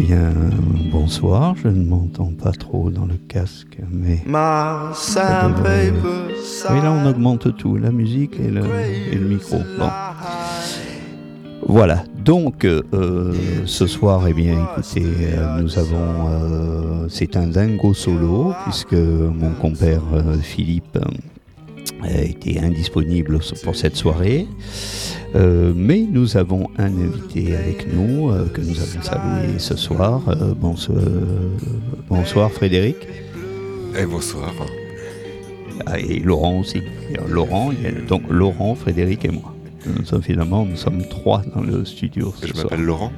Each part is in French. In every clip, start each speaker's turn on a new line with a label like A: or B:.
A: bien, bonsoir. Je ne m'entends pas trop dans le casque, mais. Oui, là, on augmente tout, la musique et le, et le micro. Bon. Voilà, donc euh, ce soir, eh bien, écoutez, euh, nous avons, euh, c'est un dingo solo puisque mon compère Philippe a été indisponible pour cette soirée, Euh, mais nous avons un invité avec nous euh, que nous allons saluer ce soir. Euh, bonsoir, bonsoir Frédéric.
B: Et bonsoir.
A: Ah, et Laurent aussi. Laurent, donc Laurent, Frédéric et moi. Nous sommes finalement, nous sommes trois dans le studio. ce
B: Je m'appelle Laurent.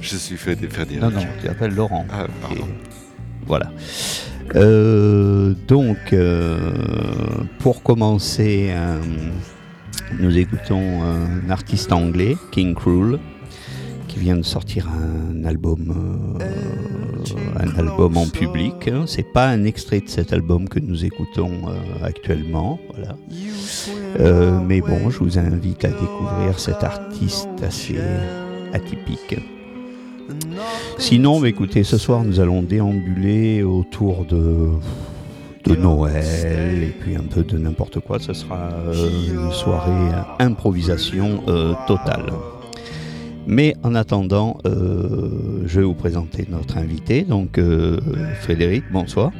B: Je suis Frédéric.
A: Non, non, tu t'appelles Laurent.
B: Ah, pardon.
A: Et voilà. Euh, donc, euh, pour commencer, euh, nous écoutons un artiste anglais, King Cruel, qui vient de sortir un album, un album en public. hein. C'est pas un extrait de cet album que nous écoutons actuellement, voilà. Mais bon, je vous invite à découvrir cet artiste assez atypique. Sinon, écoutez, ce soir, nous allons déambuler autour de, de Noël et puis un peu de n'importe quoi. Ce sera euh, une soirée improvisation euh, totale. Mais en attendant, euh, je vais vous présenter notre invité. Donc, euh, Frédéric, bonsoir.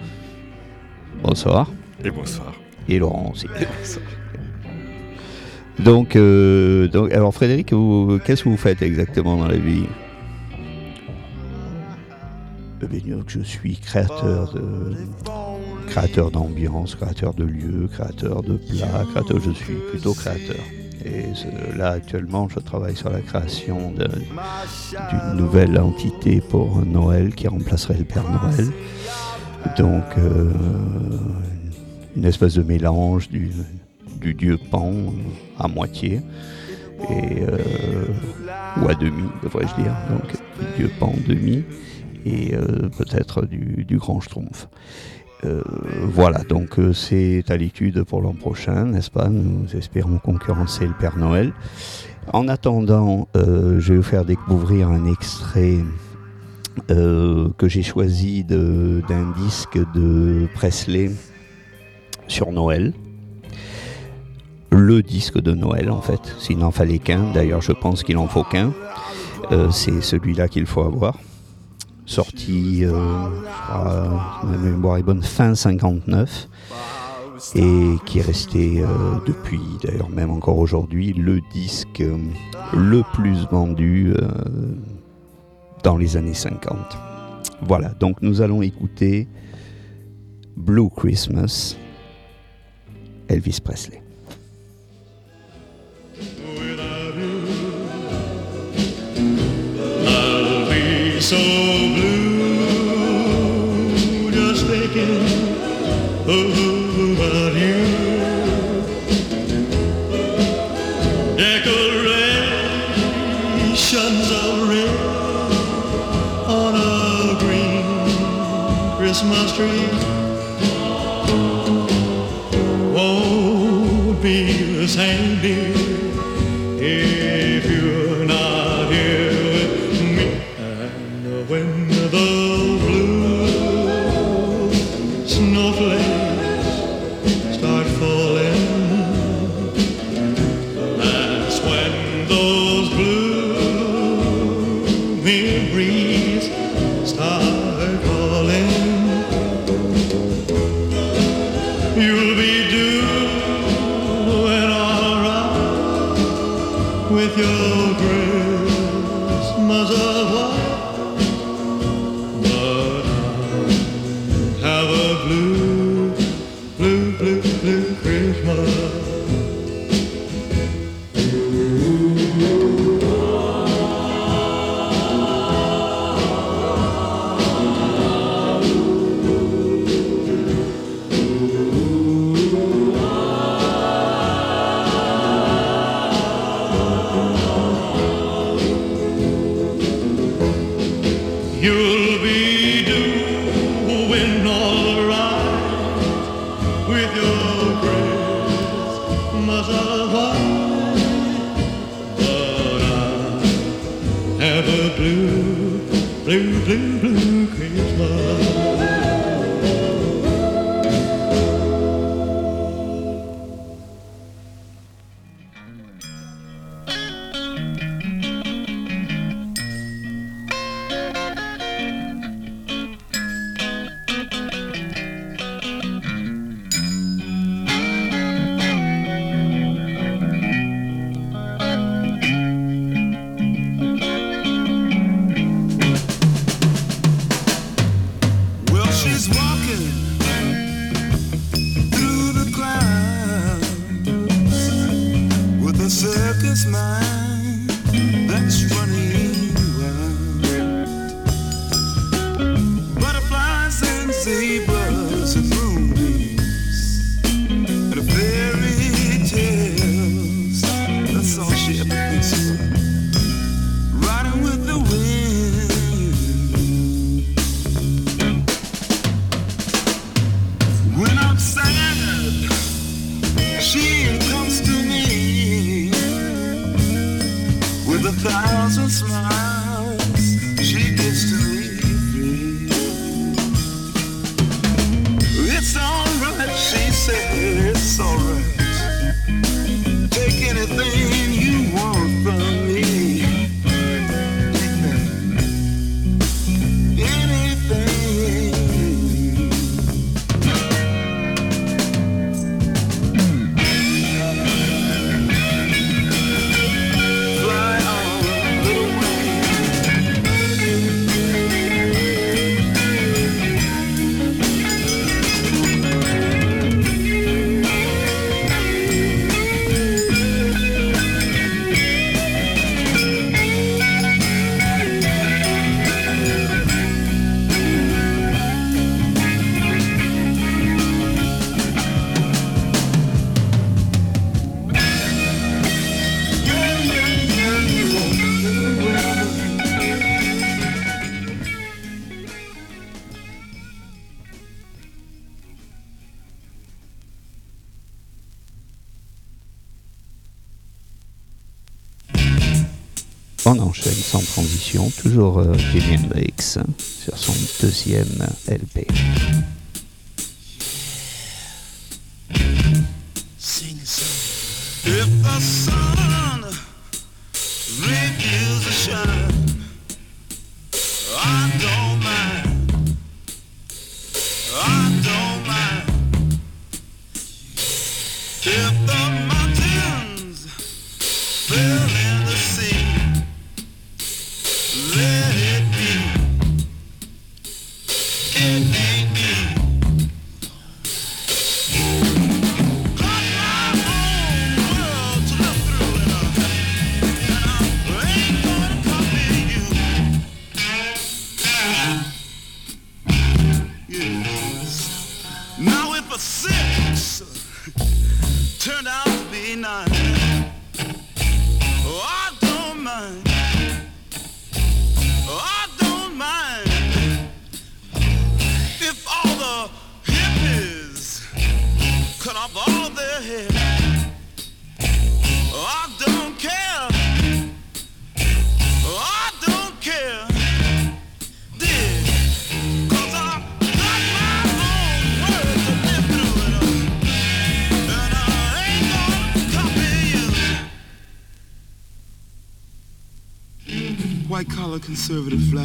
A: Bonsoir.
B: Et bonsoir.
A: Et Laurent aussi.
B: Et bonsoir.
A: Donc, euh, donc alors Frédéric, qu'est-ce que vous faites exactement dans la vie? Je suis créateur de créateur d'ambiance, créateur de lieux, créateur de plats, créateur. Je suis plutôt créateur. Et là actuellement, je travaille sur la création d'une nouvelle entité pour Noël qui remplacerait le Père Noël. Donc, euh, une espèce de mélange du, dieu Pan euh, à moitié et euh, ou à demi devrais-je dire donc dieu Pan demi et euh, peut-être du, grand Schtroumpf. Euh, voilà, donc euh, c'est à l'étude pour l'an prochain, n'est-ce pas? Nous espérons concurrencer le Père Noël. En attendant, je vais vous faire découvrir un extrait que j'ai choisi d'un disque de Presley sur Noël. Le disque de Noël, en fait, s'il n'en fallait qu'un. D'ailleurs, je pense qu'il en faut qu'un. C'est celui-là qu'il faut avoir. Sorti, euh, si ma mémoire est bonne, fin 59. Et qui est resté euh, depuis, d'ailleurs même encore aujourd'hui, le disque euh, le plus vendu euh, dans les années 50. Voilà, donc nous allons écouter Blue Christmas, Elvis Presley.
C: So Christmas tree. Won't be the same, dear. if
A: On
D: enchaîne sans transition, toujours euh, Jimi sur son deuxième LP.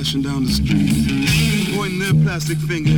A: flashing down the street, pointing their plastic
E: fingers.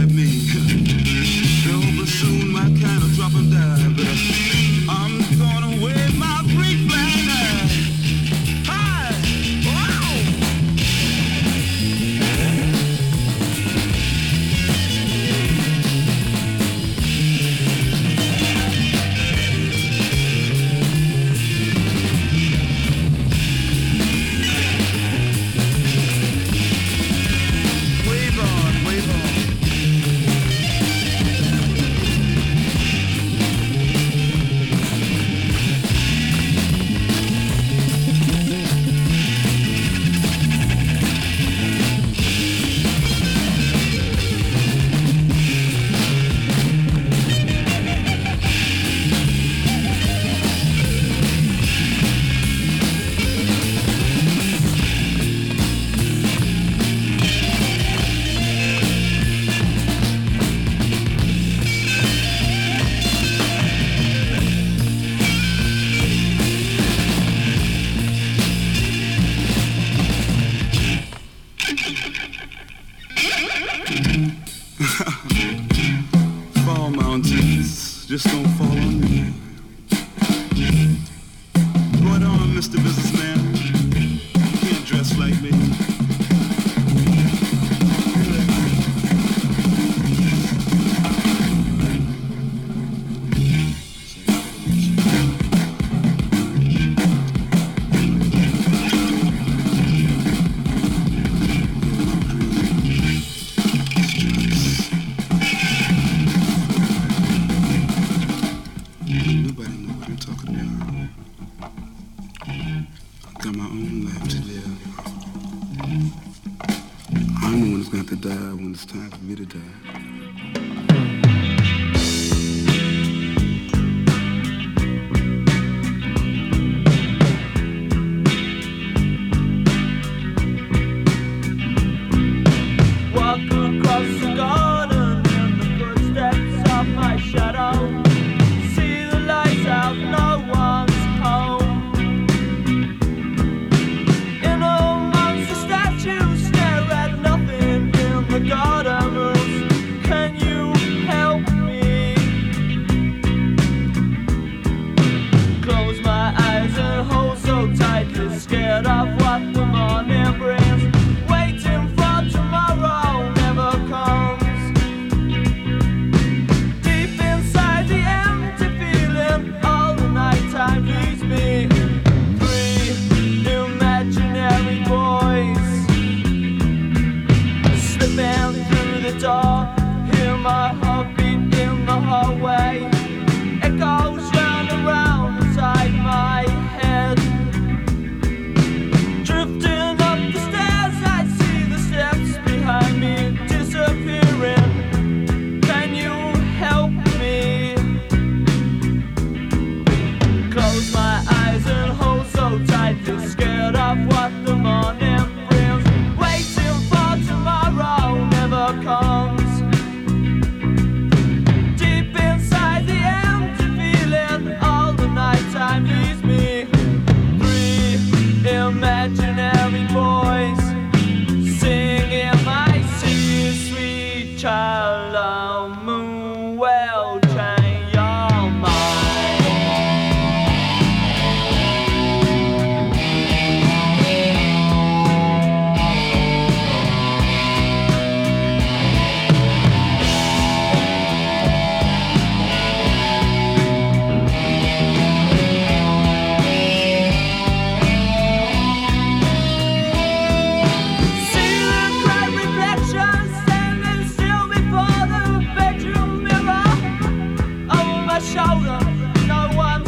E: No one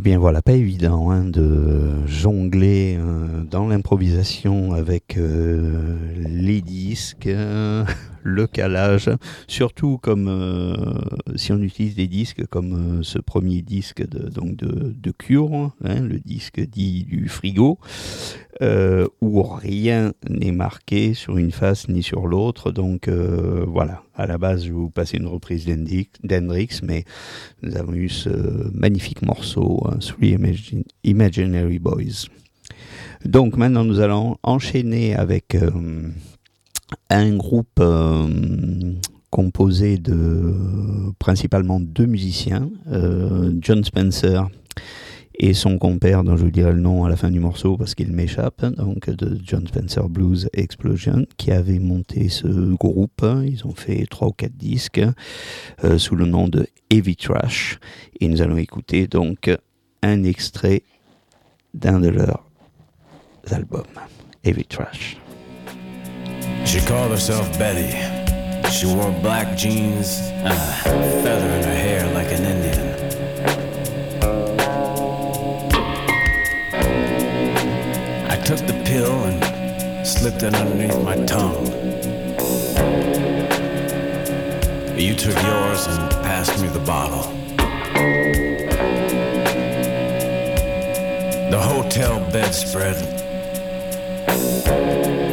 A: Eh bien voilà, pas évident hein, de jongler euh, dans l'improvisation avec euh, les disques, le calage, surtout comme euh, si on utilise des disques comme euh, ce premier disque de, donc de, Cure, hein, le disque dit du frigo, où rien n'est marqué sur une face ni sur l'autre. Donc voilà, à la base je vous passer une reprise d'Hendrix, mais nous avons eu ce magnifique morceau, hein, Imagine- Imaginary Boys. Donc maintenant nous allons enchaîner avec euh, un groupe euh, composé de principalement deux musiciens, euh, John Spencer et son compère, dont je vous dirai le nom à la fin du morceau parce qu'il m'échappe, donc de John Spencer Blues Explosion, qui avait monté ce groupe. Ils ont fait trois ou quatre disques sous le nom de Heavy Trash. Et nous allons écouter donc un extrait d'un de leurs l'album Heavy Trash.
F: She called herself Betty. She wore black jeans and a feather in her hair like an Indian. took the pill and slipped it underneath my tongue. You took yours and passed me the bottle. The hotel bedspread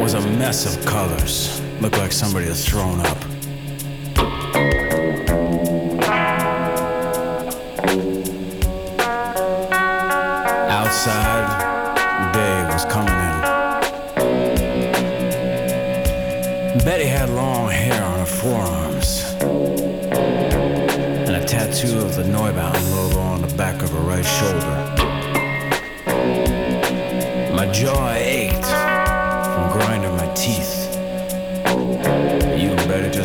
F: was a mess of colors. Looked like somebody had thrown up. Outside, day was coming in. Betty had long hair on her forearms and a tattoo of the Neubauten logo on the back of her right shoulder. My joy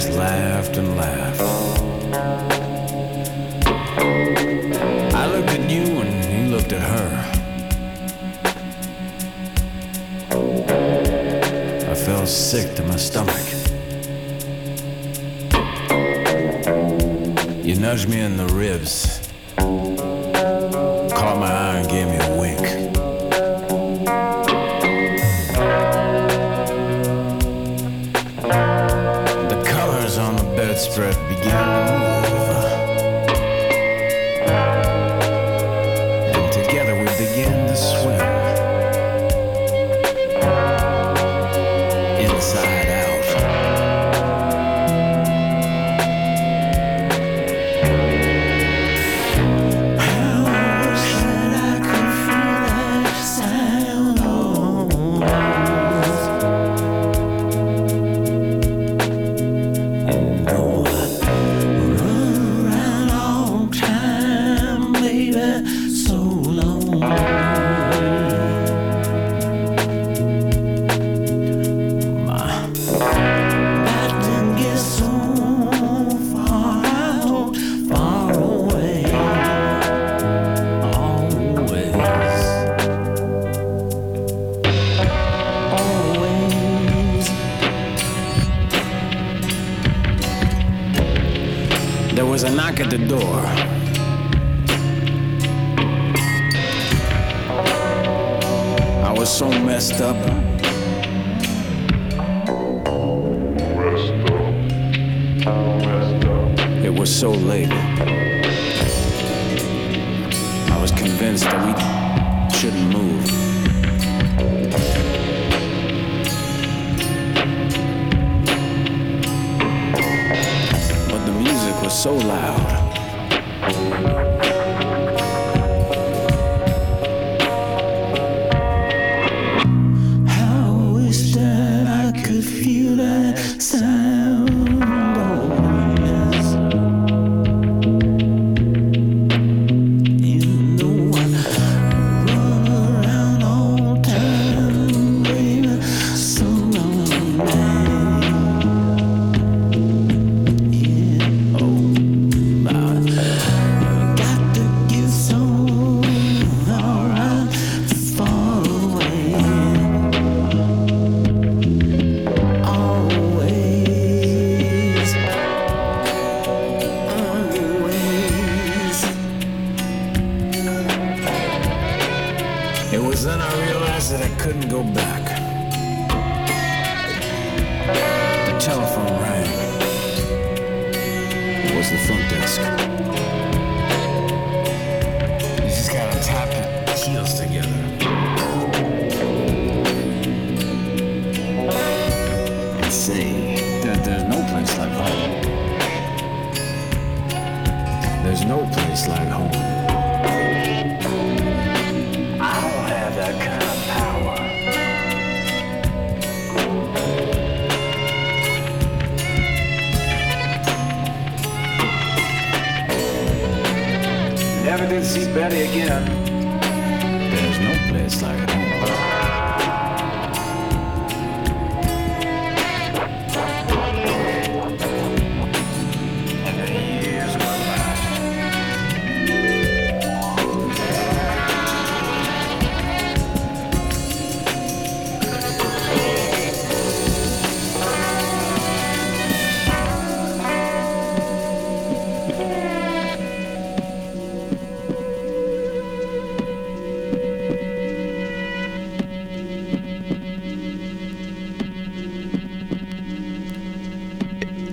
F: just laughed and laughed. I looked at you and you looked at her. I felt sick to my stomach. You nudged me in the ribs.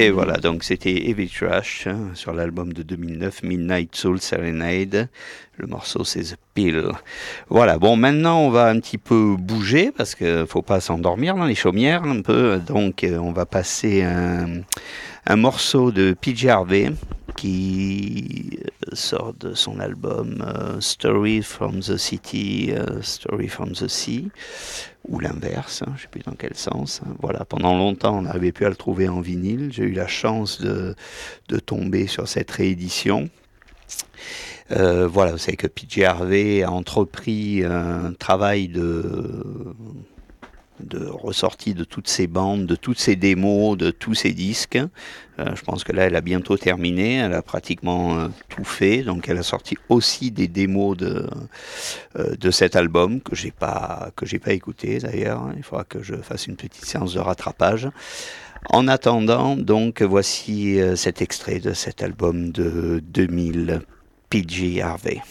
G: Et voilà, donc c'était Heavy Trash hein, sur l'album de 2009, Midnight Soul Serenade. Le morceau c'est The Pill. Voilà, bon maintenant on va un petit peu bouger parce qu'il faut pas s'endormir dans les chaumières un peu. Donc euh, on va passer un, un morceau de PJ Harvey qui euh, sort de son album euh, Story from the City, euh, Story from the Sea, ou l'inverse, hein, je ne sais plus dans quel sens. hein. Voilà, pendant longtemps, on n'arrivait plus à le trouver en vinyle. J'ai eu la chance de, de tomber sur cette réédition. Voilà, vous savez que PJ Harvey a entrepris un travail de de ressortie de toutes ces bandes, de toutes ces démos, de tous ces disques. Euh, je pense que là, elle a bientôt terminé. Elle a pratiquement euh, tout fait. Donc, elle a sorti aussi des démos de, euh, de cet album que j'ai pas que j'ai pas écouté d'ailleurs. Il faudra que je fasse une petite séance de rattrapage. En attendant, donc, voici cet extrait de cet album de 2000, PG Harvey.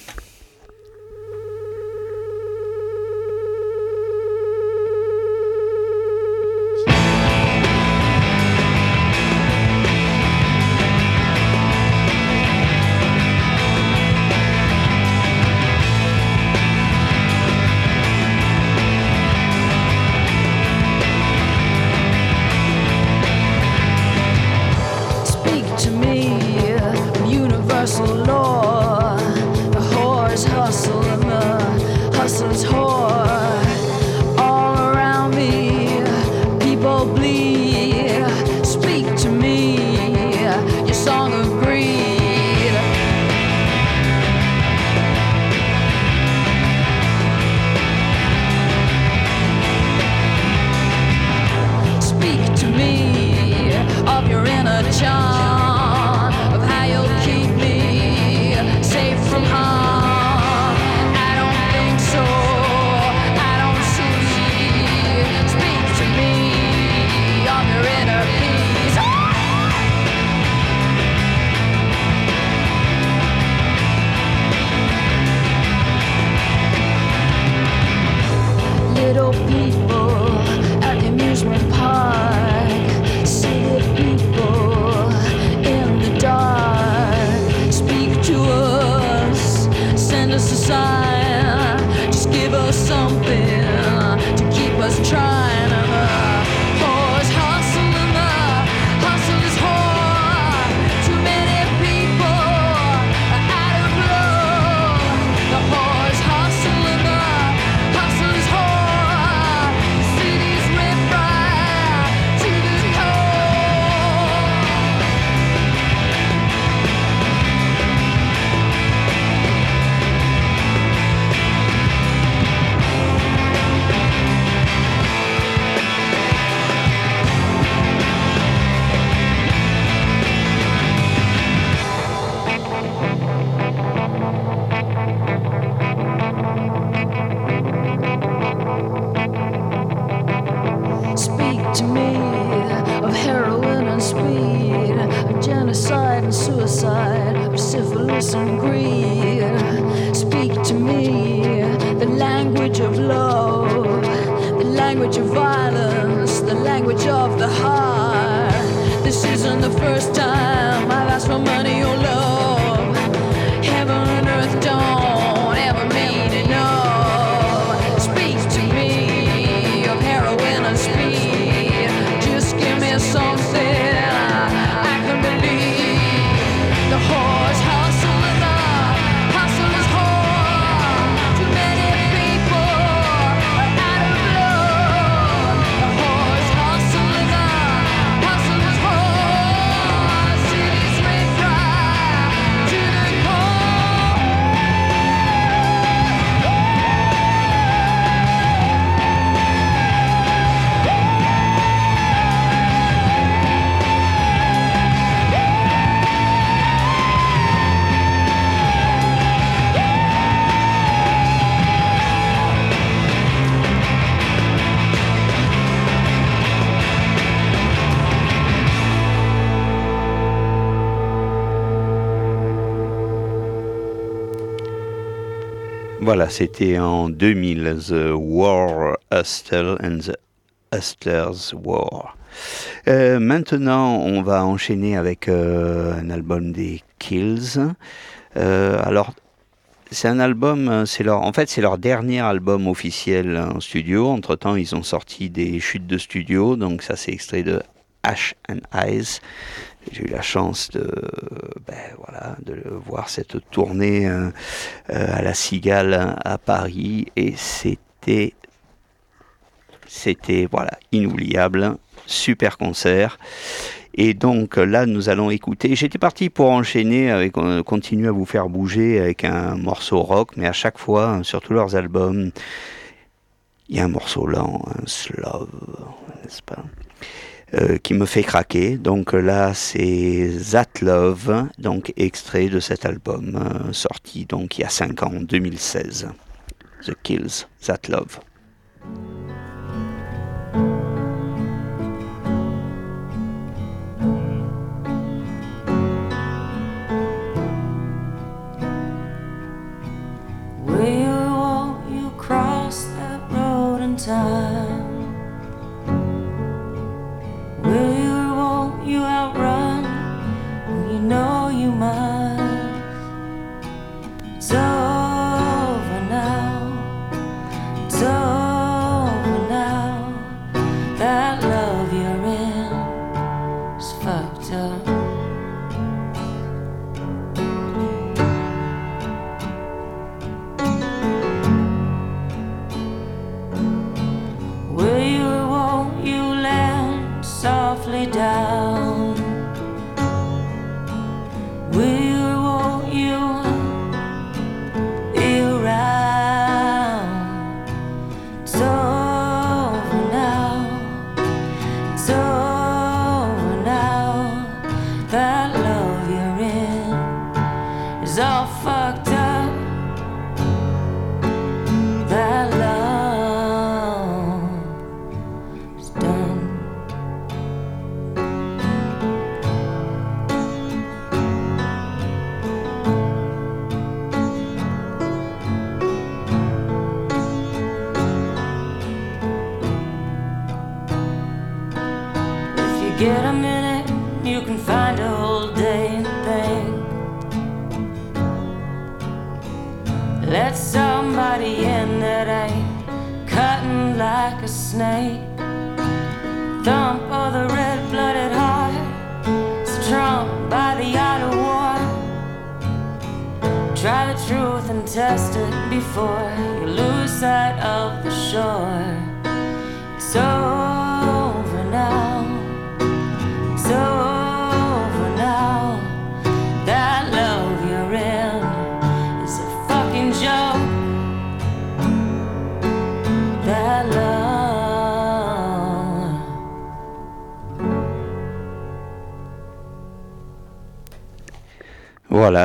G: Voilà, c'était en 2000, The War Hustle and the Hustlers War.
A: Euh, maintenant, on va enchaîner avec euh, un album des Kills. Euh, alors, c'est un album, c'est leur, en fait, c'est leur dernier album officiel en studio. Entre temps, ils ont sorti des chutes de studio, donc ça, c'est extrait de Ash and Eyes. J'ai eu la chance de, ben, voilà, de voir cette tournée euh, euh, à la Cigale à Paris et c'était, c'était voilà inoubliable, super concert. Et donc là, nous allons écouter. J'étais parti pour enchaîner avec euh, continuer à vous faire bouger avec un morceau rock, mais à chaque fois, hein, sur tous leurs albums, il y a un morceau lent, un slow, n'est-ce pas? Euh, qui me fait craquer. Donc euh, là, c'est That Love, donc extrait de cet album euh, sorti donc il y a 5 ans, en 2016. The Kills, That Love.
H: Know you must? It's over now. It's over now. That love you're in is fucked up. Will you won't you land softly down?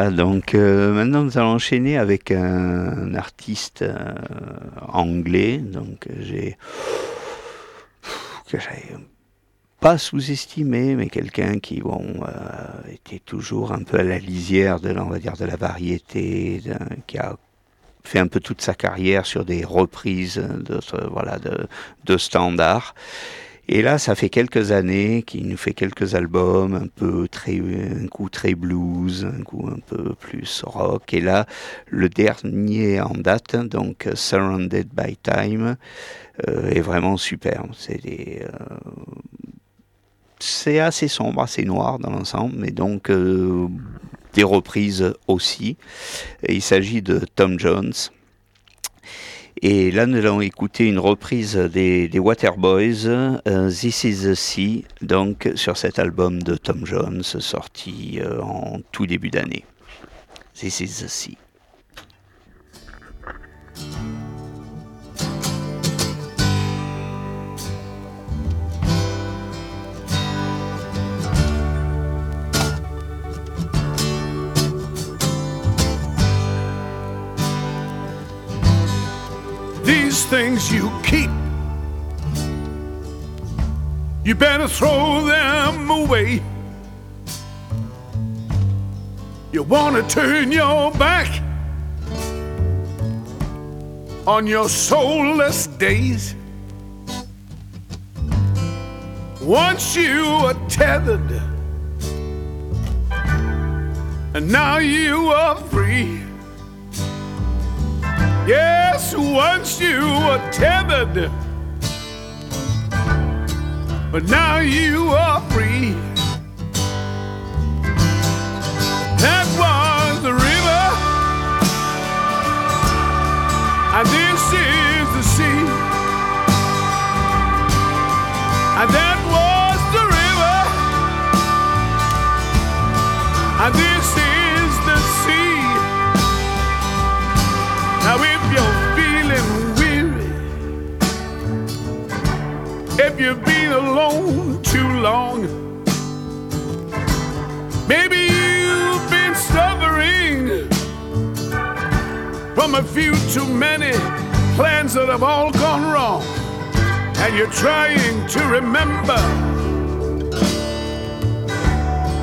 A: Donc euh, maintenant nous allons enchaîner avec un, artiste euh, anglais, donc j'ai que j'avais pas sous-estimé, mais quelqu'un qui bon euh, était toujours un peu à la lisière de, va dire, de la variété, qui a fait un peu toute sa carrière sur des reprises de, voilà, de standards. Et là, ça fait quelques années qu'il nous fait quelques albums, un peu très, un coup très blues, un coup un peu plus rock. Et là, le dernier en date, donc Surrounded by Time, euh, est vraiment superbe. Euh, c'est assez sombre, assez noir dans l'ensemble, mais donc euh, des reprises aussi. Et il s'agit de Tom Jones. Et là, nous allons écouter une reprise des, des Waterboys, euh, This is the Sea, donc sur cet album de Tom Jones, sorti euh, en tout début d'année. This is the Sea.
C: These things you keep, you better throw them away. You want to turn your back on your soulless days.
I: Once you were tethered, and now you are free. Yes, once you were tethered, but now you are free. That was the river, and this is the sea. And that was the river, and this is if you've been alone too long, maybe you've been suffering from a few too many plans that have all gone wrong, and you're trying to remember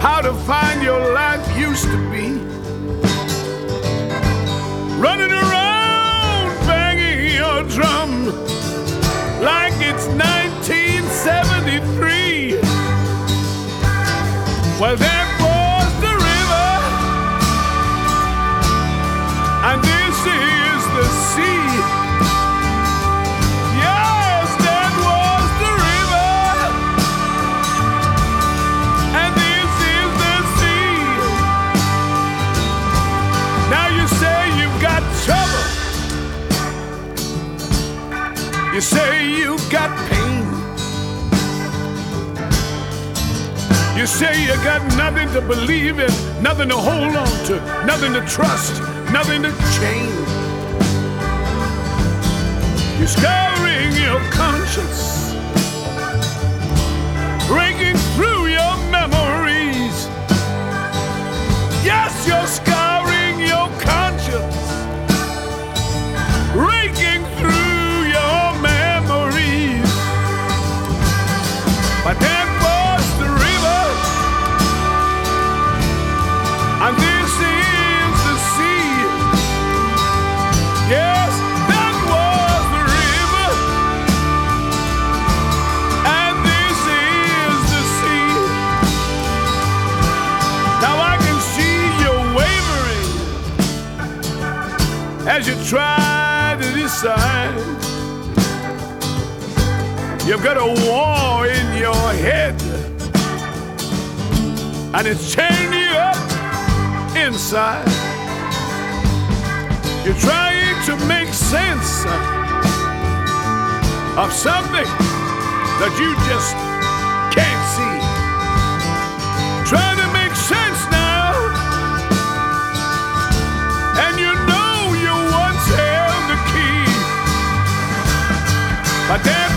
I: how to find your life used to be. Running around banging your drum like it's 1973. Well, that was the river, and this is the sea. Yes, that was the river, and this is the sea. Now you say you've got trouble. You say you've got You say you got nothing to believe in, nothing to hold on to, nothing to trust, nothing to change. You're scouring your conscience, breaking through your memories. Yes, you're You've got a war in your head, and it's tearing you up inside. You're trying to make sense of something that you just can't see. Trying to make sense now, and you know you once held the key, but that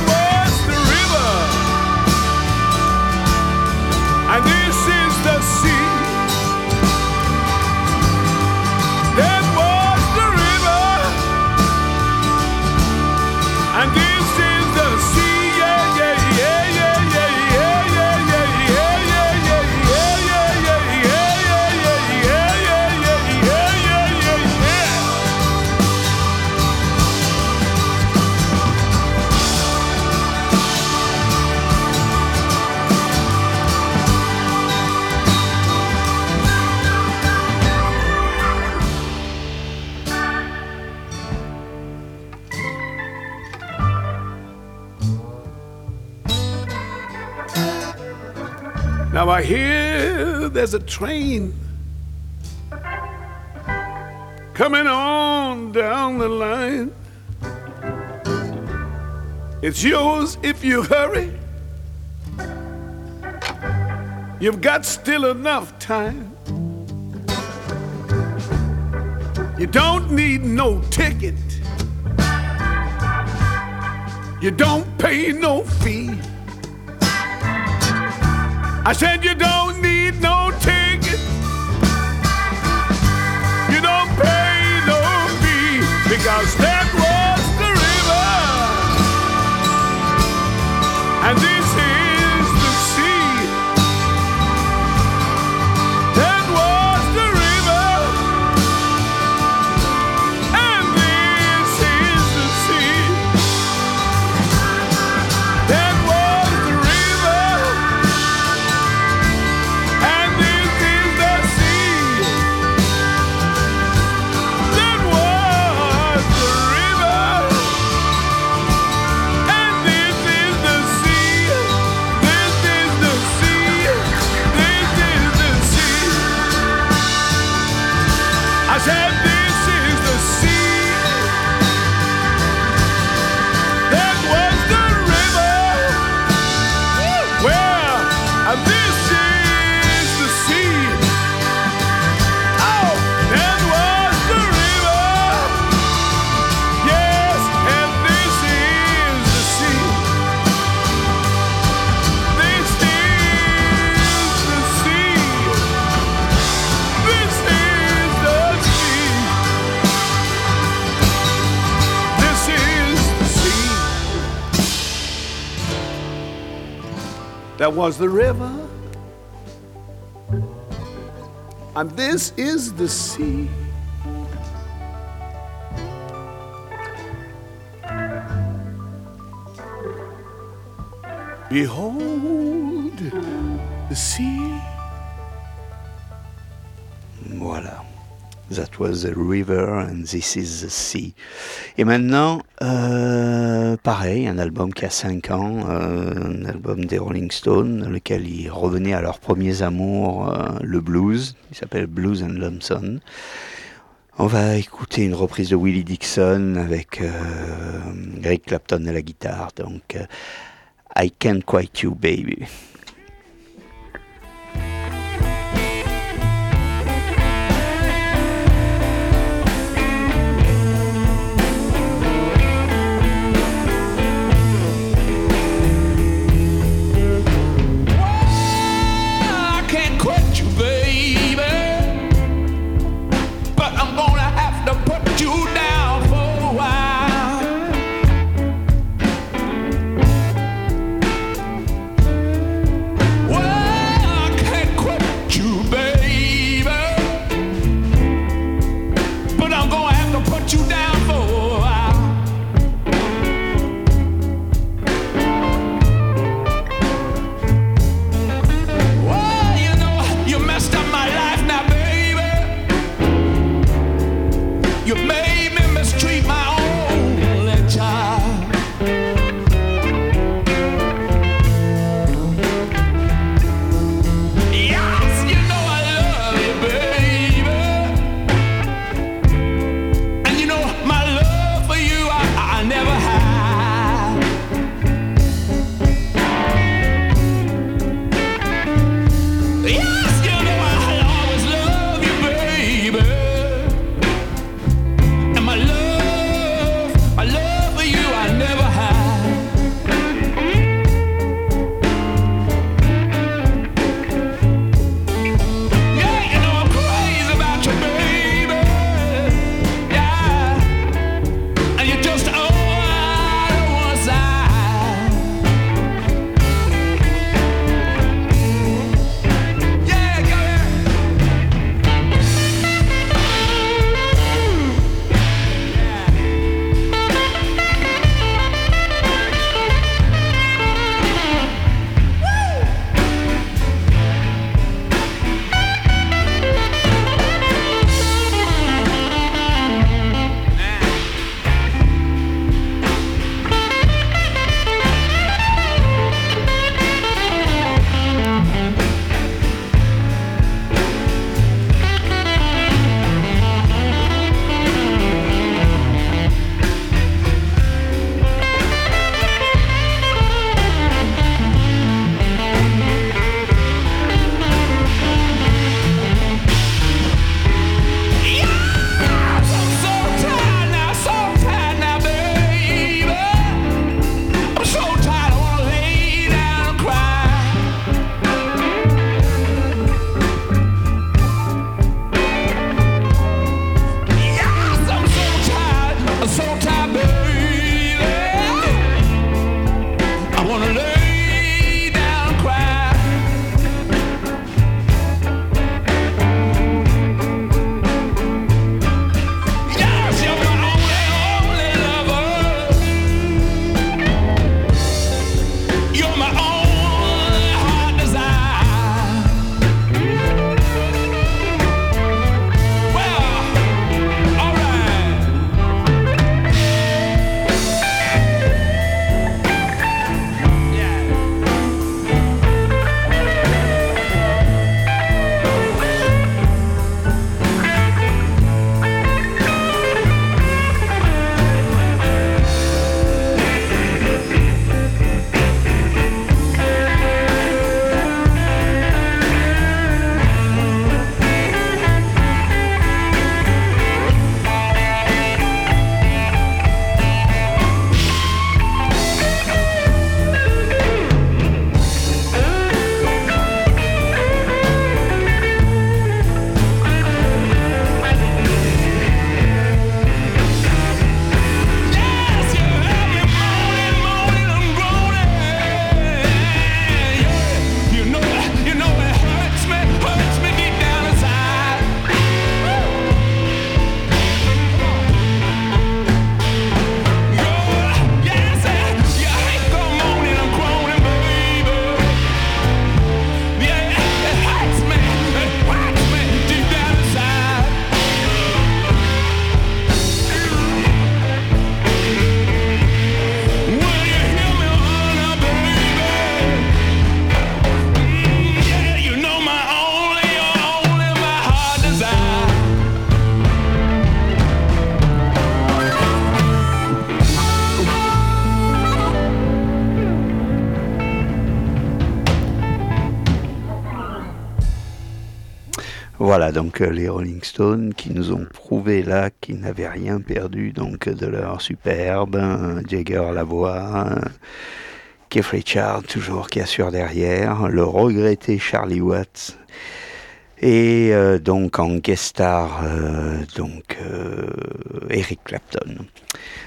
I: Now I hear there's a train coming on down the line. It's yours if you hurry. You've got still enough time. You don't need no ticket. You don't pay no fee. I said you don't need no ticket. You don't pay no fee because that was the river, and this is the sea. Behold the sea.
J: Voilà. That was the river, and this is the sea. Et maintenant, euh, pareil, un album qui a 5 ans, euh, un album des Rolling Stones, dans lequel ils revenaient à leurs premiers amours, euh, le blues. Il s'appelle Blues and Lumson. On va écouter une reprise de Willie Dixon avec Greg Clapton à la guitare. Donc, I Can't Quite You Baby.
K: Donc euh, les Rolling Stones qui nous ont prouvé là qu'ils n'avaient rien perdu donc de leur superbe, Jagger la voix, Keith Richard toujours qui assure derrière, le regretté Charlie Watts et euh, donc en guest star euh, donc Eric Clapton.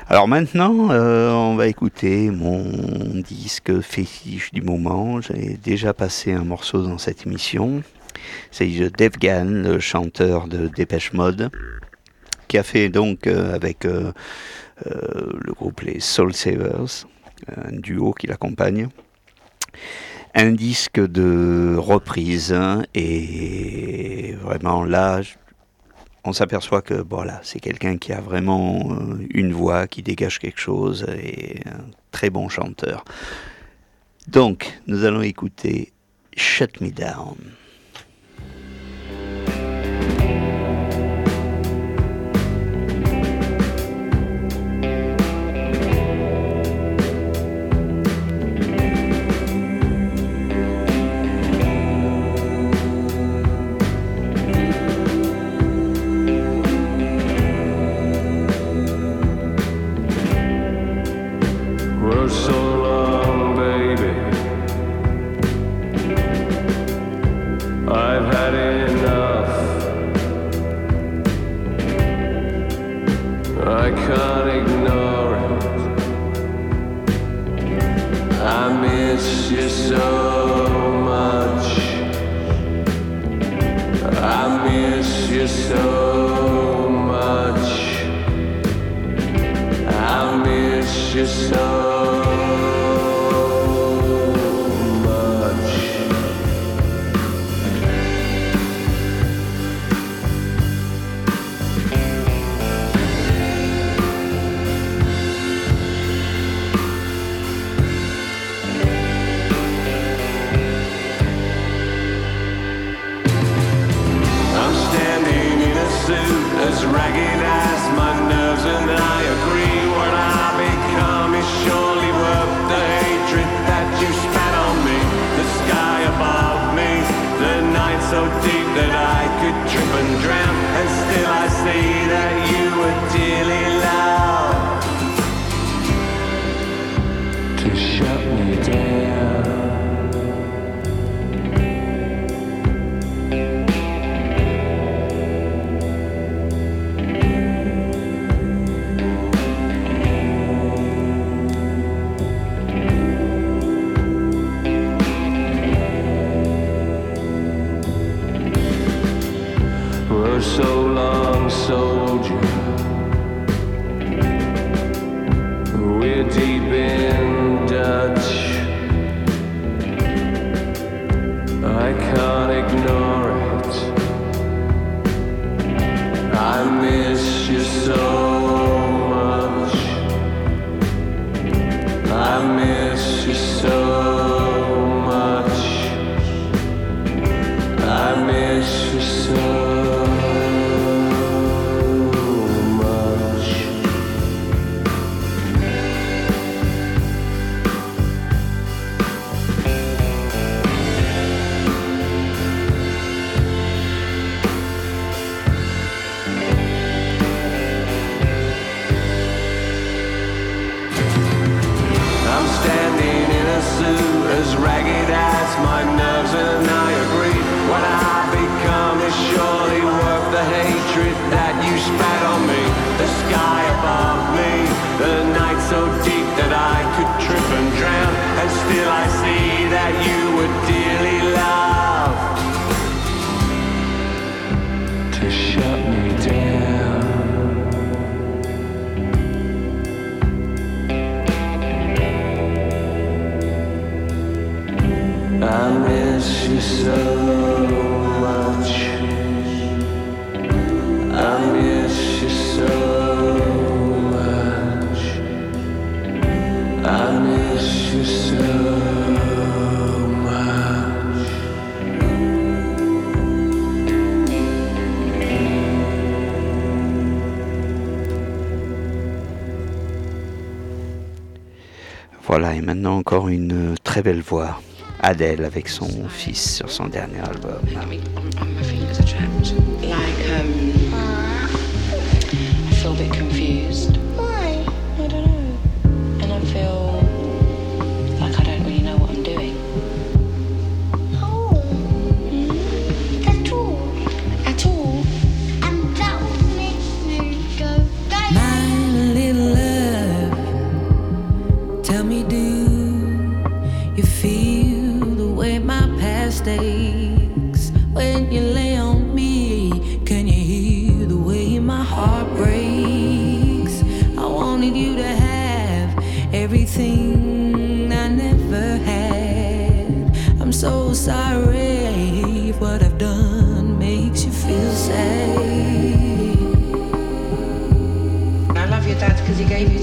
K: Alors maintenant, on va écouter mon disque fétiche du moment. J'ai déjà passé un morceau dans cette émission. C'est Dave Gann, le chanteur de Dépêche Mode, qui a fait donc euh, avec euh, euh, le groupe les Soul Savers, un duo qui l'accompagne, un disque de reprise. hein, Et vraiment là, on s'aperçoit que voilà, c'est quelqu'un qui a vraiment une voix, qui dégage quelque chose et un très bon chanteur. Donc, nous allons écouter Shut Me Down. Voilà, et maintenant encore une euh, très belle voix.
A: Adele avec son fils sur son dernier album.
L: He gave you.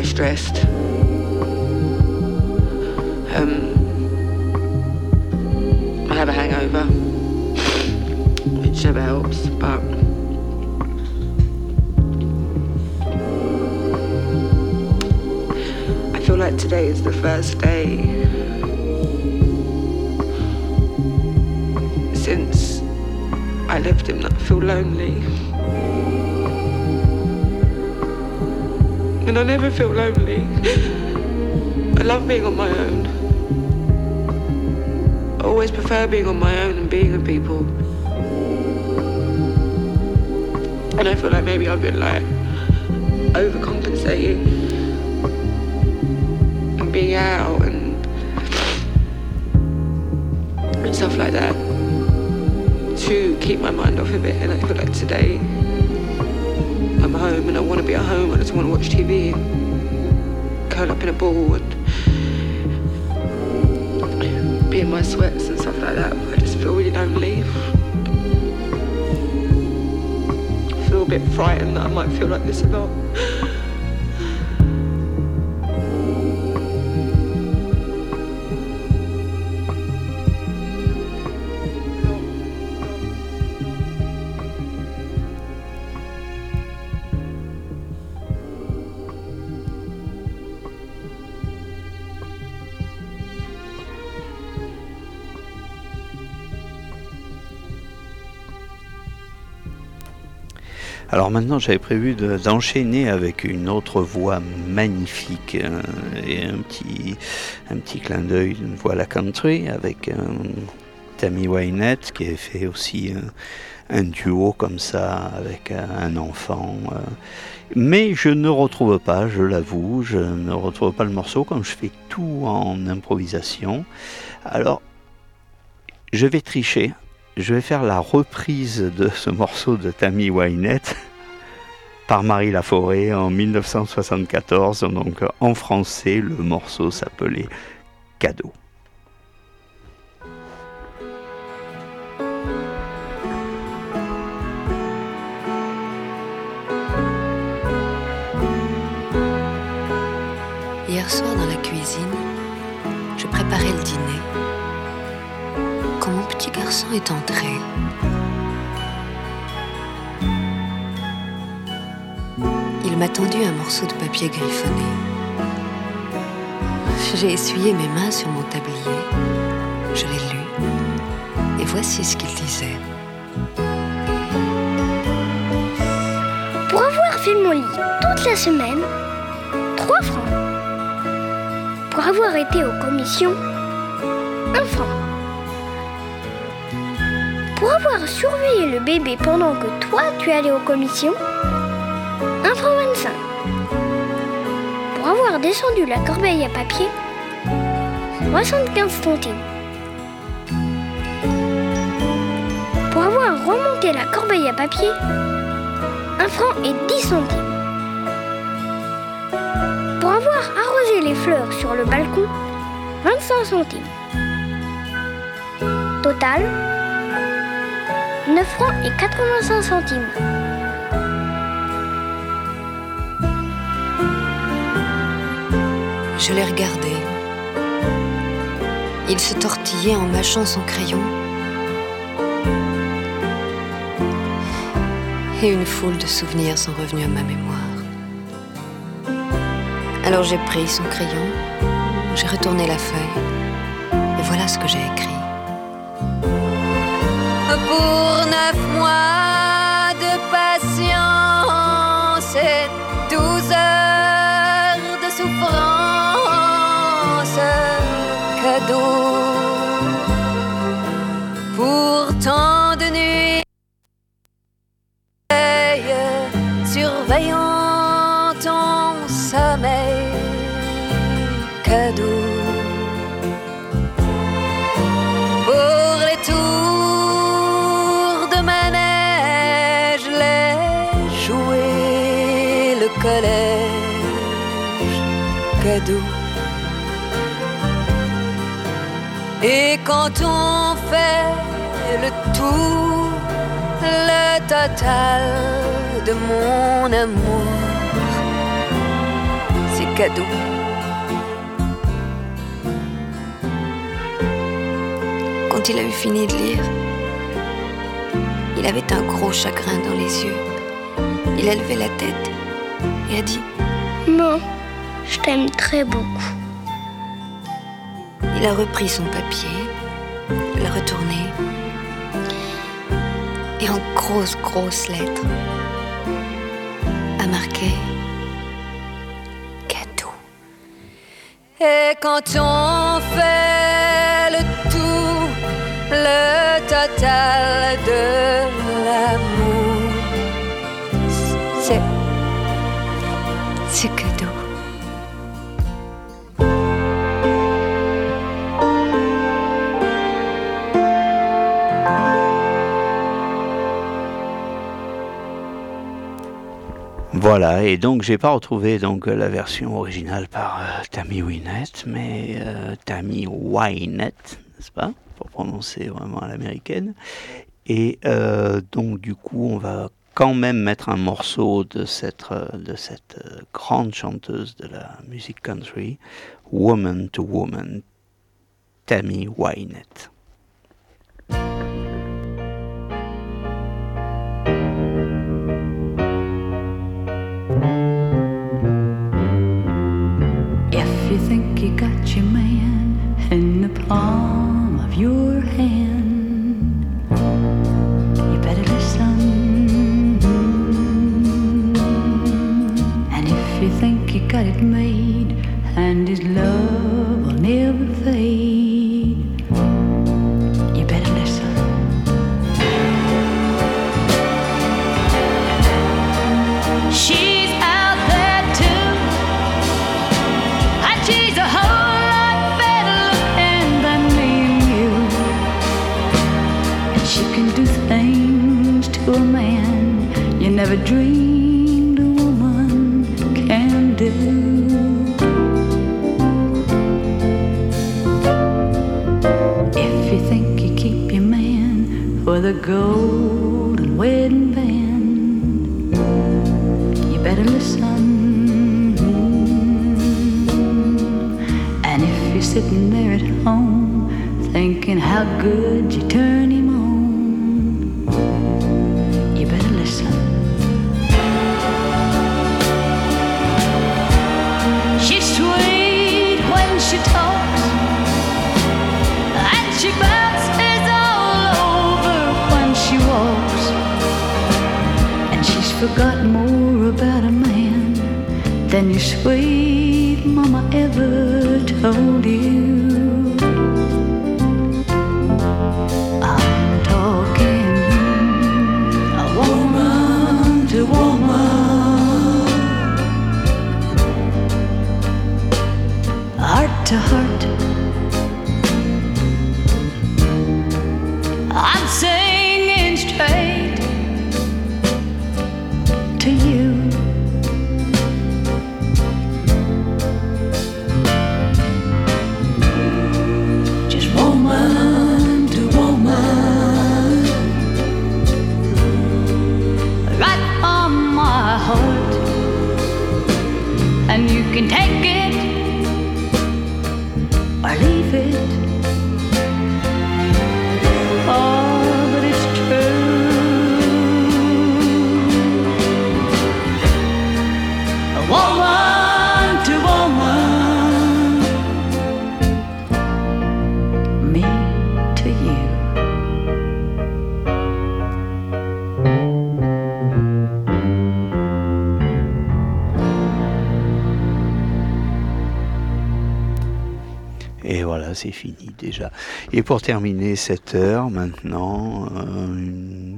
L: Very stressed. Um, I have a hangover, which never helps, but. I feel like today is the first day since I left him that I feel lonely. And I never feel lonely. I love being on my own. I always prefer being on my own and being with people. And I feel like maybe I've been like overcompensating and being out and, and stuff like that to keep my mind off of it. And I feel like today want to be at home. I just want to watch TV curl up in a ball and be in my sweats and stuff like that. I just feel really lonely. I feel a bit frightened that I might feel like this a lot.
A: Alors maintenant, j'avais prévu de- d'enchaîner avec une autre voix magnifique euh, et un petit, un petit clin d'œil d'une voix la country avec euh, Tammy Wynette qui a fait aussi un, un duo comme ça avec euh, un enfant. euh. Mais je ne retrouve pas, je l'avoue, je ne retrouve pas le morceau comme je fais tout en improvisation. Alors, je vais tricher. Je vais faire la reprise de ce morceau de Tammy Wynette par Marie Laforêt en 1974. Donc en français, le morceau s'appelait Cadeau.
G: Hier soir dans la cuisine, je préparais le dîner. Quand mon petit garçon est entré, m'a tendu un morceau de papier griffonné. J'ai essuyé mes mains sur mon tablier, je l'ai lu, et voici ce qu'il disait.
M: Pour avoir fait mon lit toute la semaine, 3 francs. Pour avoir été aux commissions, 1 franc. Pour avoir surveillé le bébé pendant que toi tu allais aux commissions, 1 franc 25. Pour avoir descendu la corbeille à papier, 75 centimes. Pour avoir remonté la corbeille à papier, 1 franc et 10 centimes. Pour avoir arrosé les fleurs sur le balcon, 25 centimes. Total, 9 francs et 85 centimes.
G: Je l'ai regardé. Il se tortillait en mâchant son crayon. Et une foule de souvenirs sont revenus à ma mémoire. Alors j'ai pris son crayon, j'ai retourné la feuille, et voilà ce que j'ai écrit. Pour neuf mois de de mon amour, c'est cadeau. Quand il a eu fini de lire, il avait un gros chagrin dans les yeux. Il a levé la tête et a dit
M: Non, je t'aime très beaucoup.
G: Il a repris son papier, l'a retourné, et en grosses, grosses lettres, a marqué cadeau. Et quand on fait le tout, le total de
A: Voilà, et donc j'ai pas retrouvé donc la version originale par euh, Tammy Wynette, mais euh, Tammy Wynette, n'est-ce pas, pour prononcer vraiment à l'américaine. Et euh, donc du coup, on va quand même mettre un morceau de cette, euh, de cette euh, grande chanteuse de la musique country, Woman to Woman, Tammy Wynette.
N: that it golden wedding band, you better listen. And if you're sitting there at home thinking how good you turn him on, you better listen. She's sweet when she talks, and she forgot more about a man than your sweet mama ever told you. I'm talking a woman to woman, heart to
A: heart. C'est fini déjà. Et pour terminer cette heure maintenant, euh,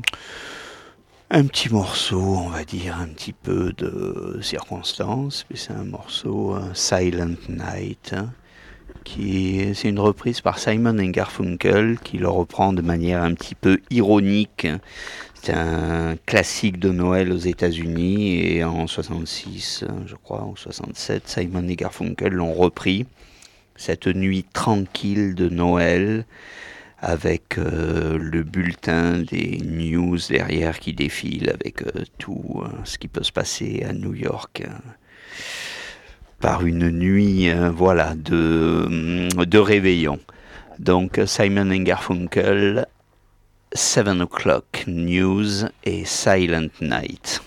A: un petit morceau, on va dire, un petit peu de circonstance. C'est un morceau euh, Silent Night, hein, qui c'est une reprise par Simon Garfunkel, qui le reprend de manière un petit peu ironique. C'est un classique de Noël aux États-Unis et en 66, euh, je crois, ou 67, Simon Garfunkel l'ont repris cette nuit tranquille de Noël avec euh, le bulletin des news derrière qui défile avec euh, tout euh, ce qui peut se passer à New York euh, par une nuit euh, voilà de, de réveillon. Donc Simon Garfunkel, 7 o'clock news et Silent Night.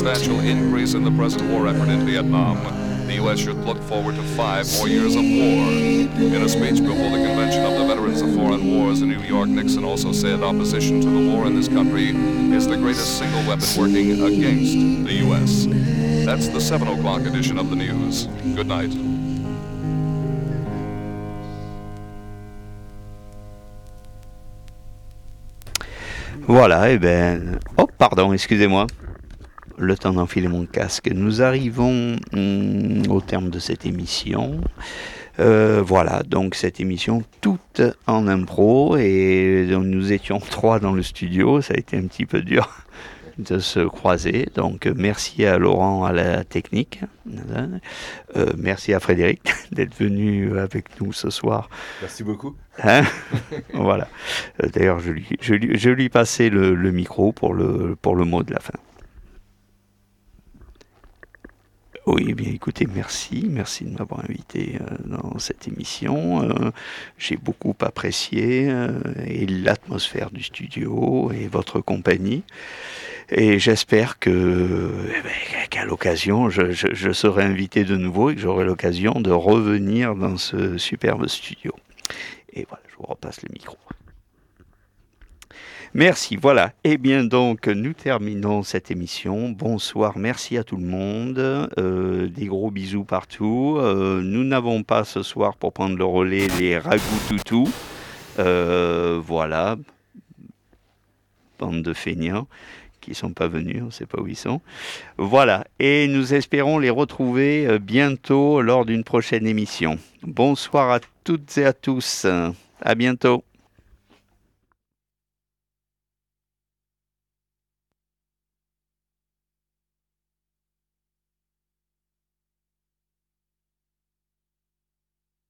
O: Substantial increase in the present war effort in Vietnam, the U.S. should look forward to five more years of war. In a speech before the Convention of the Veterans of Foreign Wars in New York, Nixon also said opposition to the war in this country is the greatest single weapon working against the U.S. That's the 7 o'clock edition of the news. Good night.
A: Voilà, et ben. Oh, pardon, excusez-moi. Le temps d'enfiler mon casque. Nous arrivons hum, au terme de cette émission. Euh, voilà, donc cette émission toute en impro et nous étions trois dans le studio. Ça a été un petit peu dur de se croiser. Donc merci à Laurent à la technique. Euh, merci à Frédéric d'être venu avec nous ce soir.
B: Merci beaucoup.
A: Hein voilà. Euh, D'ailleurs, je lui, je, lui, je lui passais le, le micro pour le, pour le mot de la fin. Oui, eh bien écoutez, merci, merci de m'avoir invité euh, dans cette émission. Euh, J'ai beaucoup apprécié euh, l'atmosphère du studio et votre compagnie. Et j'espère que eh ben, qu'à l'occasion, je, je, je serai invité de nouveau et que j'aurai l'occasion de revenir dans ce superbe studio. Et voilà, je vous repasse le micro. Merci, voilà. Eh bien donc, nous terminons cette émission. Bonsoir, merci à tout le monde. Euh, des gros bisous partout. Euh, nous n'avons pas ce soir pour prendre le relais les ragoûts toutous. Euh, voilà. Bande de feignants qui sont pas venus, on ne sait pas où ils sont. Voilà, et nous espérons les retrouver bientôt lors d'une prochaine émission. Bonsoir à toutes et à tous. À bientôt.